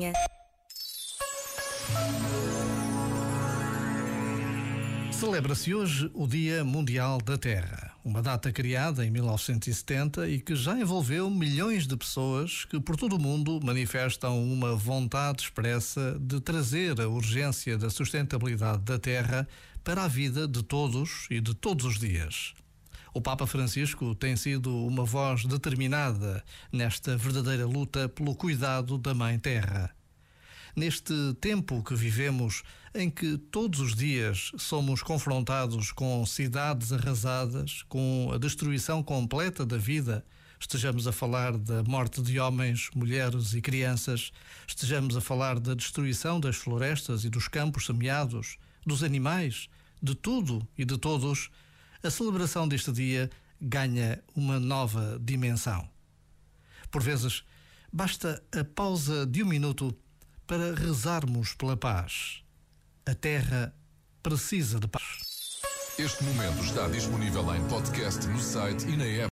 Manhã. Celebra-se hoje o Dia Mundial da Terra, uma data criada em 1970 e que já envolveu milhões de pessoas que por todo o mundo manifestam uma vontade expressa de trazer a urgência da sustentabilidade da Terra para a vida de todos e de todos os dias. O Papa Francisco tem sido uma voz determinada nesta verdadeira luta pelo cuidado da Mãe Terra. Neste tempo que vivemos, em que todos os dias somos confrontados com cidades arrasadas, com a destruição completa da vida, estejamos a falar da morte de homens, mulheres e crianças, estejamos a falar da destruição das florestas e dos campos semeados, dos animais, de tudo e de todos, a celebração deste dia ganha uma nova dimensão. Por vezes, basta a pausa de um minuto para rezarmos pela paz. A Terra precisa de paz. Este momento está disponível em podcast no site e na app.